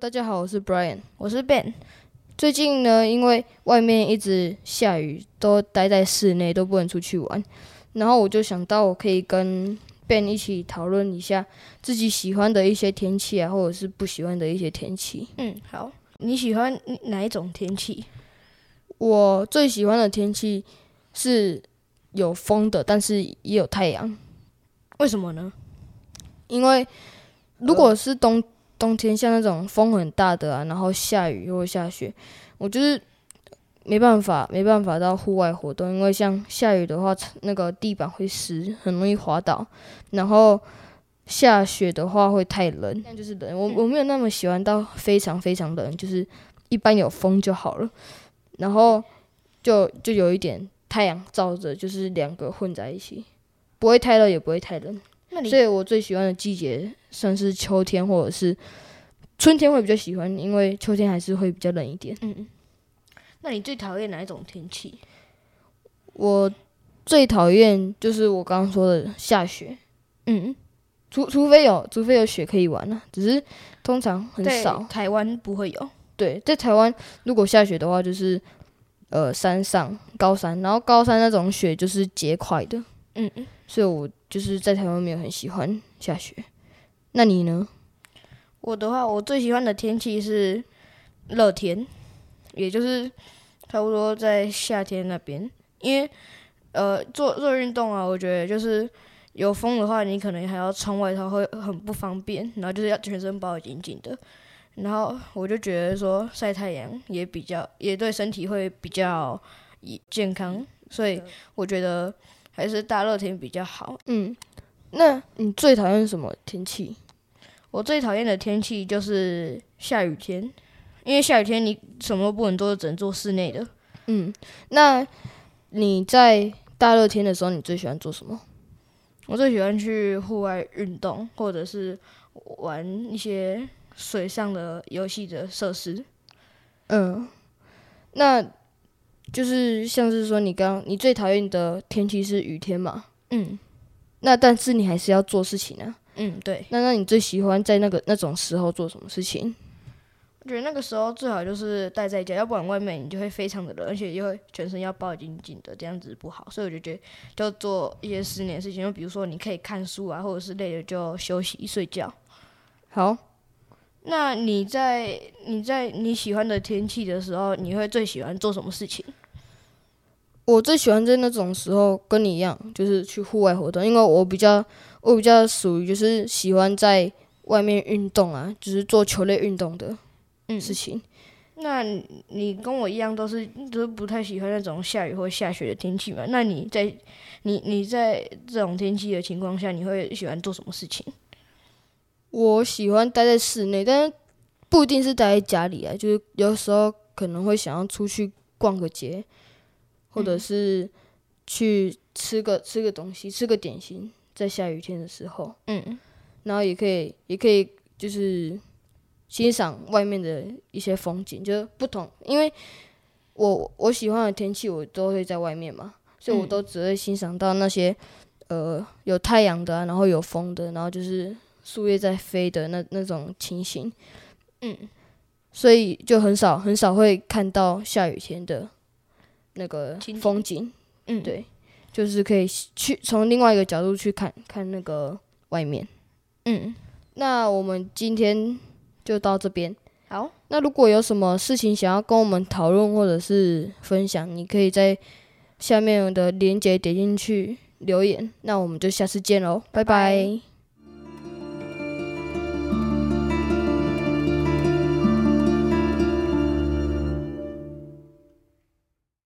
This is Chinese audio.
大家好，我是 Brian。我是 Ben。最近呢，因为外面一直下雨，都待在室内，都不能出去玩。然后我就想到，我可以跟 Ben 一起讨论一下自己喜欢的一些天气啊，或者是不喜欢的一些天气。嗯，好。你喜欢哪一种天气？我最喜欢的天气是有风的，但是也有太阳。为什么呢？因为如果是冬冬天，像那种风很大的啊，然后下雨或下雪，我就是没办法，没办法到户外活动。因为像下雨的话，那个地板会湿，很容易滑倒；然后下雪的话会太冷，那就是冷。我我没有那么喜欢到非常非常冷，就是一般有风就好了。然后就就有一点太阳照着，就是两个混在一起，不会太热，也不会太冷。所以我最喜欢的季节算是秋天，或者是春天会比较喜欢，因为秋天还是会比较冷一点。嗯嗯。那你最讨厌哪一种天气？我最讨厌就是我刚刚说的下雪。嗯，除除非有除非有雪可以玩了，只是通常很少。台湾不会有。对，在台湾如果下雪的话，就是呃山上高山，然后高山那种雪就是结块的。嗯嗯。所以我就是在台湾没有很喜欢下雪，那你呢？我的话，我最喜欢的天气是热天，也就是差不多在夏天那边。因为呃做做运动啊，我觉得就是有风的话，你可能还要穿外套，会很不方便。然后就是要全身包得紧紧的。然后我就觉得说晒太阳也比较，也对身体会比较健康。所以我觉得。还是大热天比较好。嗯，那你最讨厌什么天气？我最讨厌的天气就是下雨天，因为下雨天你什么都不能做，只能做室内的。嗯，那你在大热天的时候，你最喜欢做什么？我最喜欢去户外运动，或者是玩一些水上的游戏的设施。嗯，那。就是像是说，你刚你最讨厌的天气是雨天嘛？嗯，那但是你还是要做事情啊。嗯，对。那那你最喜欢在那个那种时候做什么事情？我觉得那个时候最好就是待在家，要不然外面你就会非常的冷，而且又会全身要抱紧紧的，这样子不好。所以我就觉得，就做一些室内的事情，就比如说你可以看书啊，或者是累了就休息睡觉。好，那你在你在你喜欢的天气的时候，你会最喜欢做什么事情？我最喜欢在那种时候跟你一样，就是去户外活动，因为我比较我比较属于就是喜欢在外面运动啊，就是做球类运动的事情。那你跟我一样都是都不太喜欢那种下雨或下雪的天气嘛？那你在你你在这种天气的情况下，你会喜欢做什么事情？我喜欢待在室内，但是不一定是待在家里啊，就是有时候可能会想要出去逛个街。或者是去吃个吃个东西，吃个点心，在下雨天的时候，嗯，然后也可以也可以就是欣赏外面的一些风景，就是不同，因为我我喜欢的天气我都会在外面嘛，所以我都只会欣赏到那些呃有太阳的，然后有风的，然后就是树叶在飞的那那种情形，嗯，所以就很少很少会看到下雨天的。那个风景，嗯，对，就是可以去从另外一个角度去看看那个外面，嗯，那我们今天就到这边。好，那如果有什么事情想要跟我们讨论或者是分享，你可以在下面的链接点进去留言。那我们就下次见喽，拜拜。